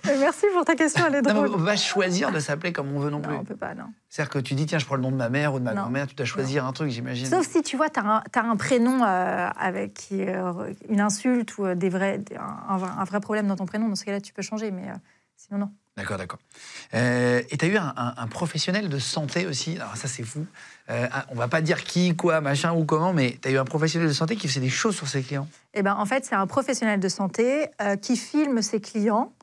Mais Merci pour ta question, elle est Non, on va pas choisir de s'appeler comme on veut non plus. Non, on peut pas, non. C'est-à-dire que tu dis, tiens, je prends le nom de ma mère ou de ma grand-mère, tu dois choisir un truc, j'imagine. Sauf si tu vois, tu as, un prénom euh, avec qui, euh, une insulte ou euh, des vrais, un, vrai problème dans ton prénom. Dans ce cas-là, tu peux changer, mais euh, sinon, non. D'accord, d'accord. Euh, et tu as eu un, un- un professionnel de santé aussi, alors ça c'est fou. Euh, un- on va pas dire qui, quoi, machin ou comment, mais tu as eu un professionnel de santé qui faisait des choses sur ses clients? Eh ben, en fait, c'est un professionnel de santé euh, qui filme ses clients, euh,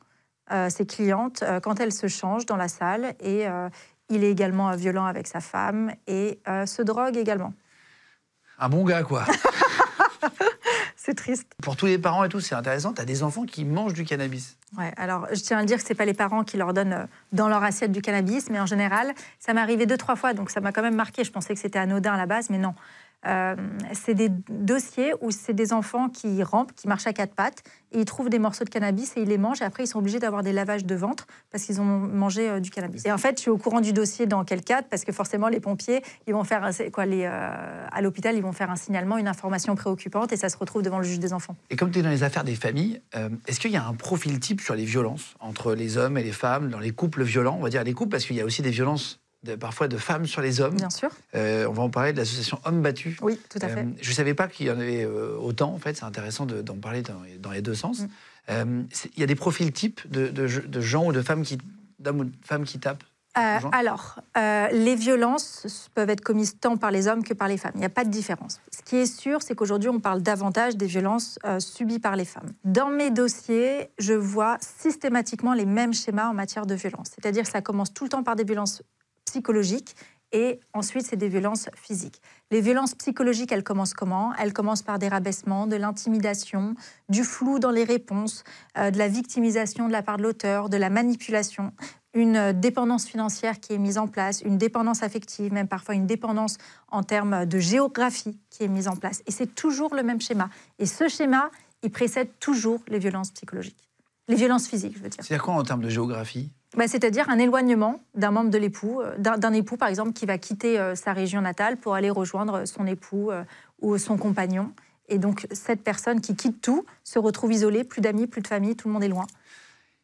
ses clientes, euh, quand elles se changent dans la salle. Et euh, il est également euh, violent avec sa femme et euh, se drogue également. Un bon gars, quoi. c'est triste. Pour tous les parents et tout, c'est intéressant. Tu as des enfants qui mangent du cannabis. Ouais, alors je tiens à dire que c'est pas les parents qui leur donnent euh, dans leur assiette du cannabis, mais en général, ça m'est arrivé deux trois fois, donc ça m'a quand même marqué. Je pensais que c'était anodin à la base, mais non. Euh, c'est des dossiers où c'est des enfants qui rampent, qui marchent à quatre pattes, et ils trouvent des morceaux de cannabis et ils les mangent. Et après, ils sont obligés d'avoir des lavages de ventre parce qu'ils ont mangé euh, du cannabis. Et en fait, je suis au courant du dossier dans quel cadre, parce que forcément, les pompiers, ils vont faire quoi, euh, à l'hôpital, ils vont faire un signalement, une information préoccupante, et ça se retrouve devant le juge des enfants. Et comme tu es dans les affaires des familles, est-ce qu'il y a un profil type sur les violences entre les hommes et les femmes, dans les couples violents, on va dire les couples, parce qu'il y a aussi des violences parfois de femmes sur les hommes. Bien sûr. Euh, on va en parler de l'association Hommes Battus. Oui, tout à fait. Euh, je ne savais pas qu'il y en avait euh, autant, en fait. C'est intéressant d'en parler dans, les deux sens. Mm. Il y a des profils types de, de, gens ou de femmes qui, d'hommes ou de femmes qui tapent alors, les violences peuvent être commises tant par les hommes que par les femmes. Il n'y a pas de différence. Ce qui est sûr, c'est qu'aujourd'hui, on parle davantage des violences subies par les femmes. Dans mes dossiers, je vois systématiquement les mêmes schémas en matière de violence. C'est-à-dire que ça commence tout le temps par des violences psychologiques et ensuite c'est des violences physiques. Les violences psychologiques, elles commencent comment? Elles commencent par des rabaissements, de l'intimidation, du flou dans les réponses, euh, de la victimisation de la part de l'auteur, de la manipulation, une dépendance financière qui est mise en place, une dépendance affective, même parfois une dépendance en termes de géographie qui est mise en place. Et c'est toujours le même schéma. Et ce schéma, il précède toujours les violences psychologiques. Les violences physiques, je veux dire. C'est-à-dire quoi en termes de géographie? Bah, c'est-à-dire un éloignement d'un membre de l'époux, euh, d'un époux par exemple qui va quitter euh, sa région natale pour aller rejoindre son époux euh, ou son compagnon. Et donc cette personne qui quitte tout se retrouve isolée, plus d'amis, plus de famille, tout le monde est loin.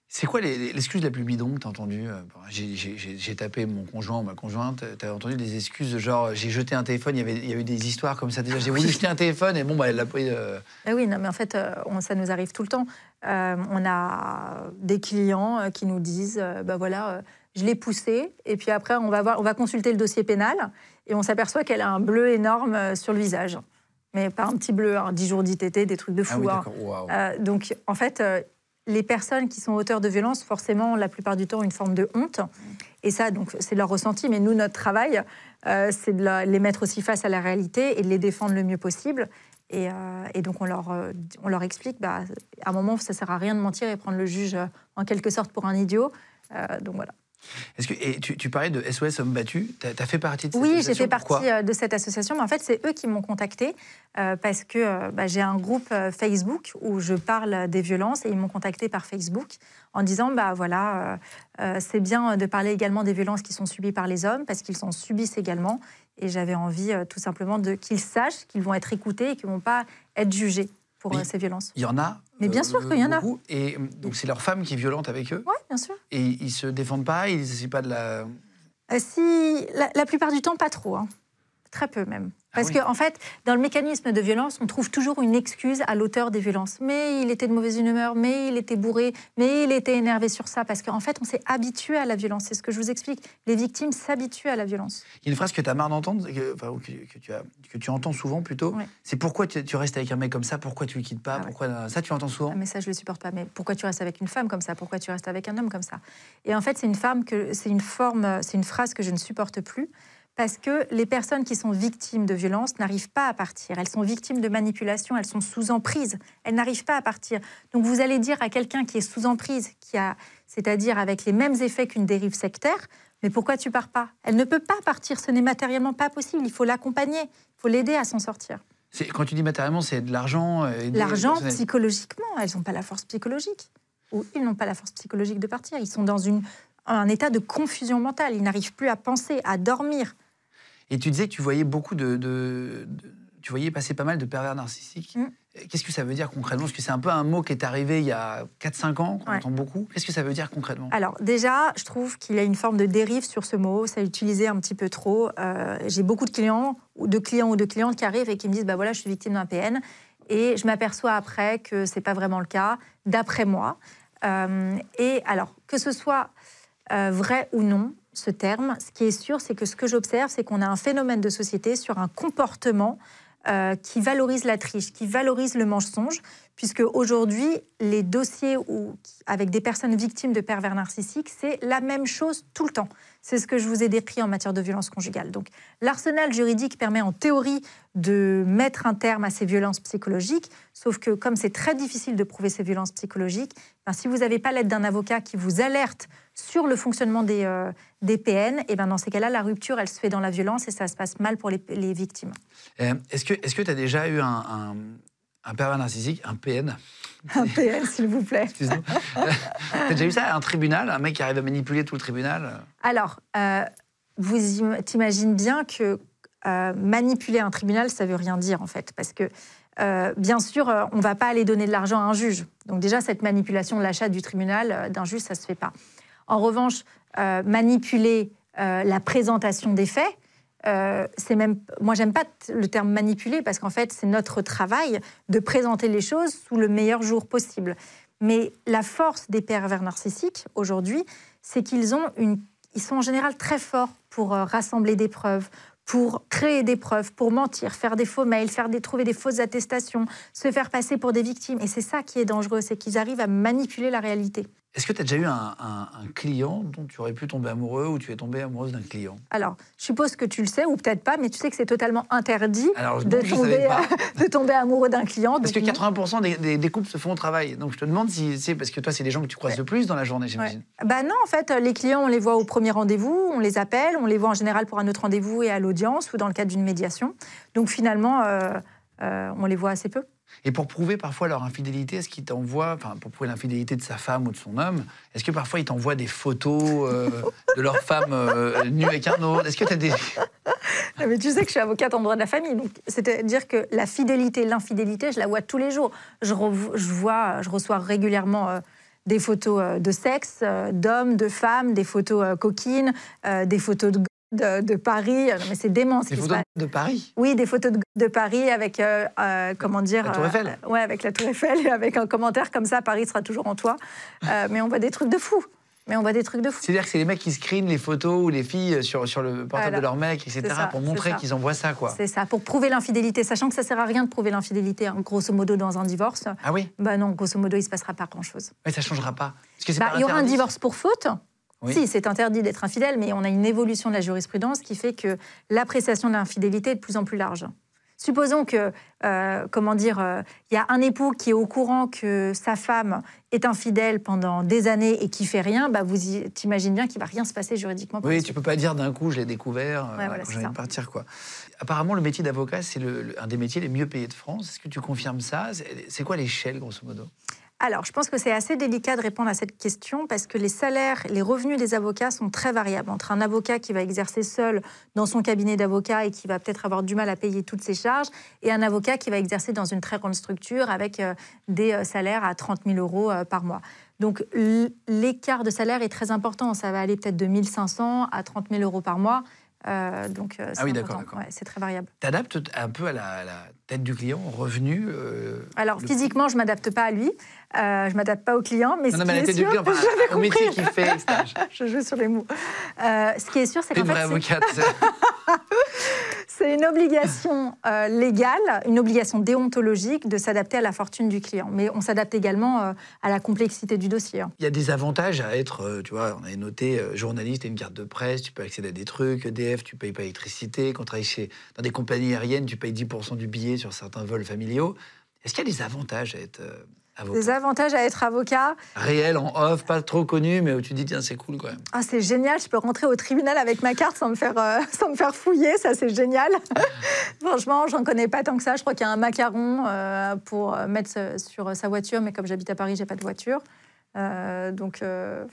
C'est quoi l'excuse la plus bidon que tu as entendue euh, J'ai tapé mon conjoint ou ma conjointe, tu as entendu des excuses genre j'ai jeté un téléphone, il y, avait, il y a eu des histoires comme ça déjà, j'ai voulu jeter un téléphone et bon, bah, elle l'a pris. Euh. Ah oui, non, mais en fait, euh, ça nous arrive tout le temps. on a des clients qui nous disent bah voilà, je l'ai poussé et puis après on va, voir, on va consulter le dossier pénal et on s'aperçoit qu'elle a un bleu énorme sur le visage. Mais pas un petit bleu, 10 jours d'ITT, des trucs de ah fou. Hein. donc en fait les personnes qui sont auteurs de violences, forcément, la plupart du temps, une forme de honte. Et ça, donc, c'est leur ressenti. Mais nous, notre travail, euh, c'est de les mettre aussi face à la réalité et de les défendre le mieux possible. Et, euh, donc, on leur, euh, on leur explique, bah, à un moment, ça ne sert à rien de mentir et prendre le juge en quelque sorte pour un idiot. donc voilà. Est-ce que et tu, parlais de SOS Hommes Battus, tu as, fait partie de cette oui, association Oui, j'ai fait partie euh, de cette association, mais en fait, c'est eux qui m'ont contacté euh, parce que euh, bah, j'ai un groupe Facebook où je parle des violences et ils m'ont contacté par Facebook en disant bah voilà, c'est bien de parler également des violences qui sont subies par les hommes parce qu'ils s'en subissent également et j'avais envie tout simplement de qu'ils sachent qu'ils vont être écoutés et qu'ils ne vont pas être jugés pour ces violences. Il y en a Mais bien sûr qu'il y en a. Et donc c'est leur femme qui est violente avec eux Oui, bien sûr. Et ils se défendent pas, ils n'essayent pas de la... si, la, la, plupart du temps, pas trop. Hein. Très peu même. Ah Parce qu'en en fait, dans le mécanisme de violence, on trouve toujours une excuse à l'auteur des violences. Mais il était de mauvaise humeur, mais il était bourré, mais il était énervé sur ça. Parce qu'en fait, on s'est habitué à la violence. C'est ce que je vous explique. Les victimes s'habituent à la violence. Il y a une phrase que tu as marre d'entendre, que, que, tu que tu entends souvent plutôt. C'est pourquoi tu, restes avec un mec comme ça? Pourquoi tu le quittes pas? Ah pourquoi, Ça, tu entends souvent? Ah, Mais ça, je le supporte pas. Mais pourquoi tu restes avec une femme comme ça? Pourquoi tu restes avec un homme comme ça? Et en fait, c'est une femme que c'est une forme, c'est une phrase que je ne supporte plus parce que les personnes qui sont victimes de violences n'arrivent pas à partir. Elles sont victimes de manipulation, elles sont sous emprise, elles n'arrivent pas à partir. Donc vous allez dire à quelqu'un qui est sous emprise, qui a, c'est-à-dire avec les mêmes effets qu'une dérive sectaire, mais pourquoi tu pars pas? Elle ne peut pas partir, ce n'est matériellement pas possible. Il faut l'accompagner, il faut l'aider à s'en sortir. Quand tu dis matériellement, c'est de l'argent euh, L'argent, psychologiquement, elles n'ont pas la force psychologique. Ou ils n'ont pas la force psychologique de partir. Ils sont dans une, un état de confusion mentale. Ils n'arrivent plus à penser, à dormir. Et tu disais que tu voyais beaucoup de, tu voyais passer pas mal de pervers narcissiques. Mm. Qu'est-ce que ça veut dire concrètement? Parce que c'est un peu un mot qui est arrivé il y a 4-5 ans, qu'on entend beaucoup. Qu'est-ce que ça veut dire concrètement? Alors déjà, je trouve qu'il y a une forme de dérive sur ce mot. Ça utilisé un petit peu trop. Euh, j'ai beaucoup de clients, ou de clients ou de clientes qui arrivent et qui me disent, bah voilà, je suis victime d'un PN. Et je m'aperçois après que c'est pas vraiment le cas, d'après moi. Euh, et alors, que ce soit euh, vrai ou non, ce terme. Ce qui est sûr, c'est que ce que j'observe, c'est qu'on a un phénomène de société sur un comportement euh, qui valorise la triche, qui valorise le mensonge, puisque aujourd'hui, les dossiers avec des personnes victimes de pervers narcissiques, c'est la même chose tout le temps. C'est ce que je vous ai décrit en matière de violence conjugale. Donc, l'arsenal juridique permet en théorie de mettre un terme à ces violences psychologiques, sauf que comme c'est très difficile de prouver ces violences psychologiques, ben, si vous n'avez pas l'aide d'un avocat qui vous alerte sur le fonctionnement des, euh, des PN, et ben dans ces cas-là, la rupture, elle se fait dans la violence et ça se passe mal pour les, les victimes. Euh, Est-ce que tu as déjà eu un, un, un pervers narcissique, un PN Un PN, s'il vous plaît. Excuse-nous. T'as déjà eu ça? À un tribunal? Un mec qui arrive à manipuler tout le tribunal? Alors, euh, vous im- t'imagines bien que euh, manipuler un tribunal, ça veut rien dire en fait, parce que euh, bien sûr, euh, on ne va pas aller donner de l'argent à un juge. Donc déjà, cette manipulation de l'achat du tribunal euh, d'un juge, ça ne se fait pas. En revanche, euh, manipuler euh, la présentation des faits, euh, c'est même, moi, j'aime pas le terme manipuler parce qu'en fait, c'est notre travail de présenter les choses sous le meilleur jour possible. Mais la force des pervers narcissiques aujourd'hui, c'est qu'ils sont en général très forts pour euh, rassembler des preuves, pour créer des preuves, pour mentir, faire des faux mails, faire des, trouver des fausses attestations, se faire passer pour des victimes. Et c'est ça qui est dangereux, c'est qu'ils arrivent à manipuler la réalité. Est-ce que tu as déjà eu un, un- un client dont tu aurais pu tomber amoureux ou tu es tombée amoureuse d'un client? Alors, je suppose que tu le sais, ou peut-être pas, mais tu sais que c'est totalement interdit Alors, de, non, tomber, pas. de tomber amoureux d'un client. Parce que Donc, 80% des, des- des couples se font au travail. Donc je te demande si c'est parce que toi, c'est des gens que tu croises le plus dans la journée, j'imagine. Bah non, en fait, les clients, on les voit au premier rendez-vous, on les appelle, on les voit en général pour un autre rendez-vous et à l'audience ou dans le cadre d'une médiation. Donc finalement, euh, euh, on les voit assez peu. Et pour prouver parfois leur infidélité, est-ce qu'ils t'envoient, enfin pour prouver l'infidélité de sa femme ou de son homme, est-ce que parfois ils t'envoient des photos euh, de leur femme euh, nue avec un autre? Est-ce que tu as des... Mais tu sais que je suis avocate en droit de la famille, donc c'est-à-dire que la fidélité, l'infidélité, je la vois tous les jours. Je, vois, je reçois régulièrement euh, des photos de sexe, d'hommes, de femmes, des photos coquines, des photos de, de, de Paris. Non, mais c'est dément ce des qui se photos passe. de Paris? Oui, des photos de, de Paris avec, euh, euh, comment dire... La Tour euh, Eiffel. ouais, avec la Tour Eiffel et avec un commentaire comme ça, Paris sera toujours en toi. Euh, mais on voit des trucs de fou. Mais on voit des trucs de fou. C'est-à-dire que c'est les mecs qui screenent les photos ou les filles sur, sur le portable Voilà. de leur mec, etc., ça, pour montrer qu'ils envoient ça, quoi. C'est ça, pour prouver l'infidélité, sachant que ça sert à rien de prouver l'infidélité, hein, grosso modo, dans un divorce. Ah oui? Bah non, grosso modo, il se passera pas grand-chose. Mais ça changera pas. Parce que c'est Bah, pas il y aura un divorce pour faute. Oui. Si, c'est interdit d'être infidèle, mais on a une évolution de la jurisprudence qui fait que l'appréciation de l'infidélité est de plus en plus large. Supposons que, euh, comment dire, euh, il y a un époux qui est au courant que sa femme est infidèle pendant des années et qui fait rien, bah vous t'imagines bien qu'il va rien se passer juridiquement. pour Oui, tu peux pas dire d'un coup, je l'ai découvert, euh, Ouais, voilà, j'ai envie de partir, quoi. Apparemment, le métier d'avocat, c'est un des métiers les mieux payés de France. Est-ce que tu confirmes ça? C'est quoi l'échelle, grosso modo? Alors, je pense que c'est assez délicat de répondre à cette question parce que les salaires, les revenus des avocats sont très variables. Entre un avocat qui va exercer seul dans son cabinet d'avocat et qui va peut-être avoir du mal à payer toutes ses charges, et un avocat qui va exercer dans une très grande structure avec euh, des euh, salaires à 30 000 euros euh, par mois. Donc, l'écart de salaire est très important. Ça va aller peut-être de 1500 à 30 000 euros par mois. Euh, donc, euh, Ah oui, d'accord, important. d'accord. Ouais, c'est très variable. T'adaptes un peu à la, à la tête du client, au revenu euh, Alors, physiquement, je m'adapte pas à lui. Euh, je m'adapte pas au client. Mais Non, ce non, mais la est tête du sûr- client, enfin, au métier qu'il fait, je joue sur les mots. Ce qui est sûr, c'est qu'en une fait, vraie c'est- avocate. une obligation euh, légale, une obligation déontologique de s'adapter à la fortune du client. Mais on s'adapte également euh, à la complexité du dossier. hein. Il y a des avantages à être, euh, tu vois, on avait noté journaliste et une carte de presse, tu peux accéder à des trucs, EDF, tu payes pas l'électricité, quand tu travailles chez, dans des compagnies aériennes, tu payes 10% du billet sur certains vols familiaux. Est-ce qu'il y a des avantages à être avocat Des avantages à être avocat, Réel, en off, pas trop connu, mais où tu dis, tiens, c'est cool quand même. ah, c'est génial, je peux rentrer au tribunal avec ma carte sans me faire, euh, sans me faire fouiller, ça c'est génial. Franchement, j'en connais pas tant que ça. Je crois qu'il y a un macaron euh, pour euh, mettre sur sa voiture, mais comme j'habite à Paris, j'ai pas de voiture. Euh, donc,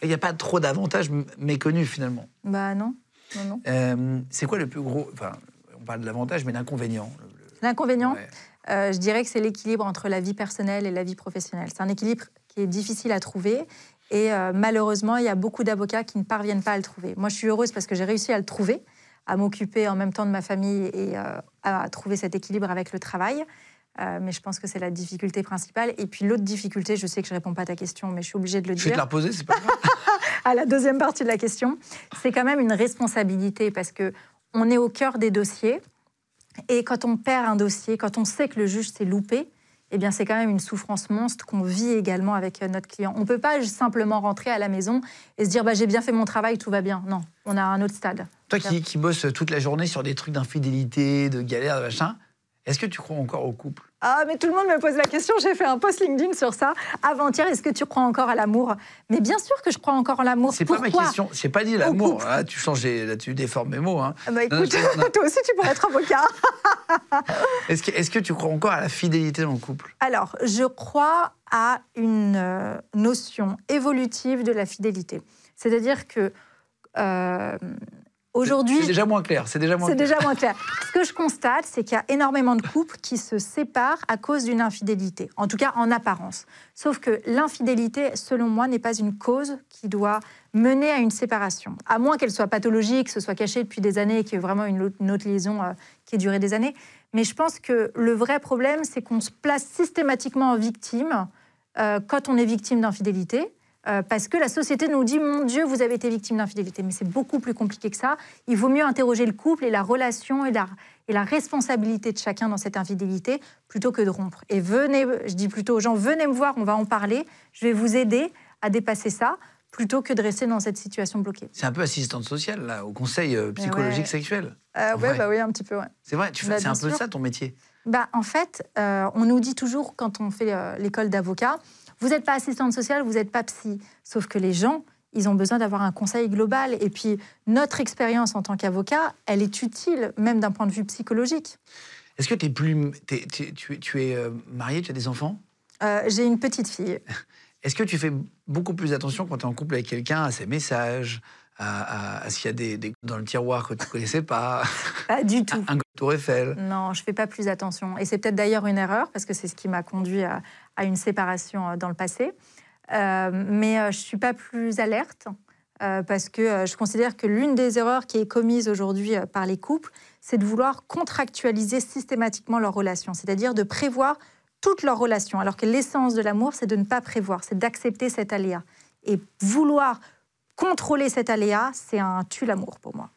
Il n'y a pas trop d'avantages méconnus finalement. bah non, non, non. C'est quoi le plus gros Enfin, on parle de l'avantage, mais l'inconvénient. L'inconvénient, Ouais. Euh, je dirais que c'est l'équilibre entre la vie personnelle et la vie professionnelle. C'est un équilibre qui est difficile à trouver. Et euh, malheureusement, il y a beaucoup d'avocats qui ne parviennent pas à le trouver. Moi, je suis heureuse parce que j'ai réussi à le trouver, à m'occuper en même temps de ma famille et euh, à trouver cet équilibre avec le travail. Euh, mais je pense que c'est la difficulté principale. Et puis l'autre difficulté, je sais que je ne réponds pas à ta question, mais je suis obligée de le Je vais te dire la reposer, c'est pas grave. à la deuxième partie de la question, c'est quand même une responsabilité parce que on est au cœur des dossiers. Et quand on perd un dossier, quand on sait que le juge s'est loupé, eh bien, c'est quand même une souffrance monstre qu'on vit également avec euh, notre client. On ne peut pas simplement rentrer à la maison et se dire bah, j'ai bien fait mon travail, tout va bien. Non, on a un autre stade. Toi qui, qui bosses toute la journée sur des trucs d'infidélité, de galère, de machin, est-ce que tu crois encore au couple? Ah, mais tout le monde me pose la question. J'ai fait un post LinkedIn sur ça avant-hier. Est-ce que tu crois encore à l'amour? Mais bien sûr que je crois encore à l'amour. C'est pas ma question. J'ai pas dit l'amour. Ah, tu changes, là, tu déformes mes mots. Hein. Ah bah écoute, toi aussi, tu pourrais être avocat. est-ce que, est que tu crois encore à la fidélité dans le couple? Alors, je crois à une euh, notion évolutive de la fidélité. C'est-à-dire que euh, Aujourd'hui, c'est déjà moins clair. C'est déjà moins. C'est déjà moins clair. Ce que je constate, c'est qu'il y a énormément de couples qui se séparent à cause d'une infidélité, en tout cas en apparence. Sauf que l'infidélité, selon moi, n'est pas une cause qui doit mener à une séparation, à moins qu'elle soit pathologique, que ce soit caché depuis des années, qu'il y ait vraiment une autre, liaison euh, qui ait duré des années. Mais je pense que le vrai problème, c'est qu'on se place systématiquement en victime euh, quand on est victime d'infidélité. Euh, parce que la société nous dit mon Dieu, vous avez été victime d'infidélité. Mais c'est beaucoup plus compliqué que ça. Il vaut mieux interroger le couple et la relation et la, et la responsabilité de chacun dans cette infidélité plutôt que de rompre. Et venez, je dis plutôt aux gens, venez me voir, on va en parler. Je vais vous aider à dépasser ça plutôt que de rester dans cette situation bloquée. C'est un peu assistante sociale, là, au conseil euh, psychologique sexuel. Euh, ouais, bah oui, un petit peu, ouais. C'est vrai, tu fais, bah, c'est un peu ça ton métier. Bah, en fait, on nous dit toujours, quand on fait l'école d'avocat, vous n'êtes pas assistante sociale, vous n'êtes pas psy. Sauf que les gens, ils ont besoin d'avoir un conseil global. Et puis, notre expérience en tant qu'avocat, elle est utile, même d'un point de vue psychologique. Est-ce que es plus, tu, es euh, mariée, tu as des enfants? Euh, J'ai une petite fille. Est-ce que tu fais beaucoup plus attention quand tu es en couple avec quelqu'un à ses messages, à, s'il y a des, dans le tiroir que tu ne connaissais pas? Pas du tout. Un tour Eiffel? Non, je ne fais pas plus attention. Et c'est peut-être d'ailleurs une erreur, parce que c'est ce qui m'a conduit à, une séparation euh, dans le passé. Euh, mais euh, je ne suis pas plus alerte, parce que je considère que l'une des erreurs qui est commise aujourd'hui par les couples, c'est de vouloir contractualiser systématiquement leurs relations, c'est-à-dire de prévoir toutes leurs relations, alors que l'essence de l'amour, c'est de ne pas prévoir, c'est d'accepter cet aléa. Et vouloir contrôler cet aléa, c'est un tue l'amour pour moi.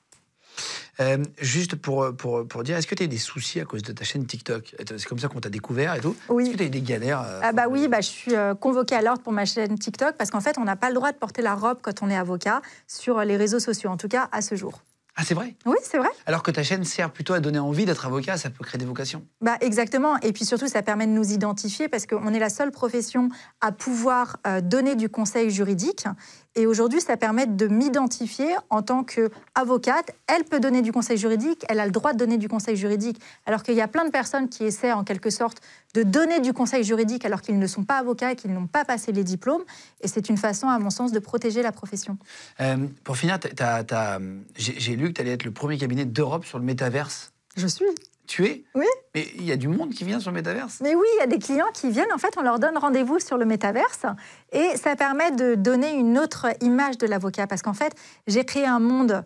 Euh, juste pour, pour, pour dire, est-ce que tu as eu des soucis à cause de ta chaîne TikTok? C'est comme ça qu'on t'a découvert et tout? Oui. Est-ce que tu as eu des galères euh, Ah bah oui, bah, je suis euh, convoquée à l'ordre pour ma chaîne TikTok parce qu'en fait, on n'a pas le droit de porter la robe quand on est avocat sur les réseaux sociaux, en tout cas à ce jour. Ah, c'est vrai? Oui, c'est vrai. Alors que ta chaîne sert plutôt à donner envie d'être avocat, ça peut créer des vocations. Bah, exactement. Et puis surtout, ça permet de nous identifier parce qu'on est la seule profession à pouvoir donner du conseil juridique. Et aujourd'hui, ça permet de m'identifier en tant qu'avocate. Elle peut donner du conseil juridique, elle a le droit de donner du conseil juridique, alors qu'il y a plein de personnes qui essaient en quelque sorte de donner du conseil juridique alors qu'ils ne sont pas avocats et qu'ils n'ont pas passé les diplômes. Et c'est une façon, à mon sens, de protéger la profession. Euh, pour finir, j'ai lu que tu allais être le premier cabinet d'Europe sur le métaverse. Je suis. Tu es Oui. Mais il y a du monde qui vient sur le métaverse Mais oui, il y a des clients qui viennent. En fait, on leur donne rendez-vous sur le métaverse et ça permet de donner une autre image de l'avocat. Parce qu'en fait, j'ai créé un monde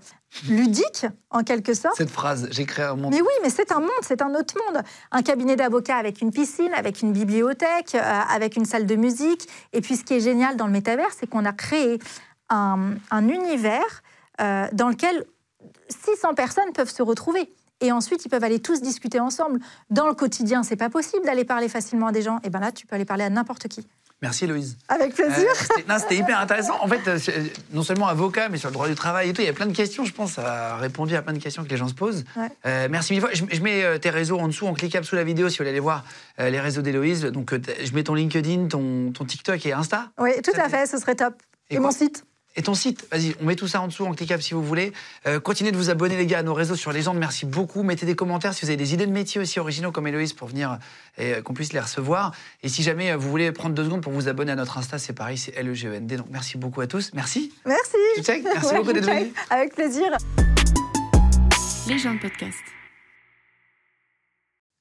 ludique, en quelque sorte. Cette phrase, j'ai créé un monde. Mais oui, mais c'est un monde, c'est un autre monde. Un cabinet d'avocats avec une piscine, avec une bibliothèque, euh, avec une salle de musique. Et puis, ce qui est génial dans le métaverse, c'est qu'on a créé un, univers euh, dans lequel 600 personnes peuvent se retrouver et ensuite ils peuvent aller tous discuter ensemble. Dans le quotidien, c'est pas possible d'aller parler facilement à des gens. Et ben là, tu peux aller parler à n'importe qui. Merci Louise. Avec plaisir. Euh, c'était hyper intéressant. En fait, euh, non seulement avocat, mais sur le droit du travail et tout, il y a plein de questions, je pense, ça a répondu à plein de questions que les gens se posent. Euh, merci mille fois. Je, mets tes réseaux en dessous, en cliquable sous la vidéo, si vous voulez aller voir les réseaux d'Héloïse. Donc, je mets ton LinkedIn, ton, ton TikTok et Insta. Oui, tout à fait, ce serait top. Et, mon site et ton site. Vas-y, on met tout ça en dessous en cliquable si vous voulez. Euh, continuez de vous abonner, les gars, à nos réseaux sur Légende. Merci beaucoup. Mettez des commentaires si vous avez des idées de métiers aussi originaux comme Héloïse pour venir et euh, qu'on puisse les recevoir. Et si jamais euh, vous voulez prendre deux secondes pour vous abonner à notre Insta, c'est pareil, c'est L-E-G-E-N-D. Donc merci beaucoup à tous. Merci. Merci. Merci beaucoup d'être venu. Avec plaisir. Légende Podcast.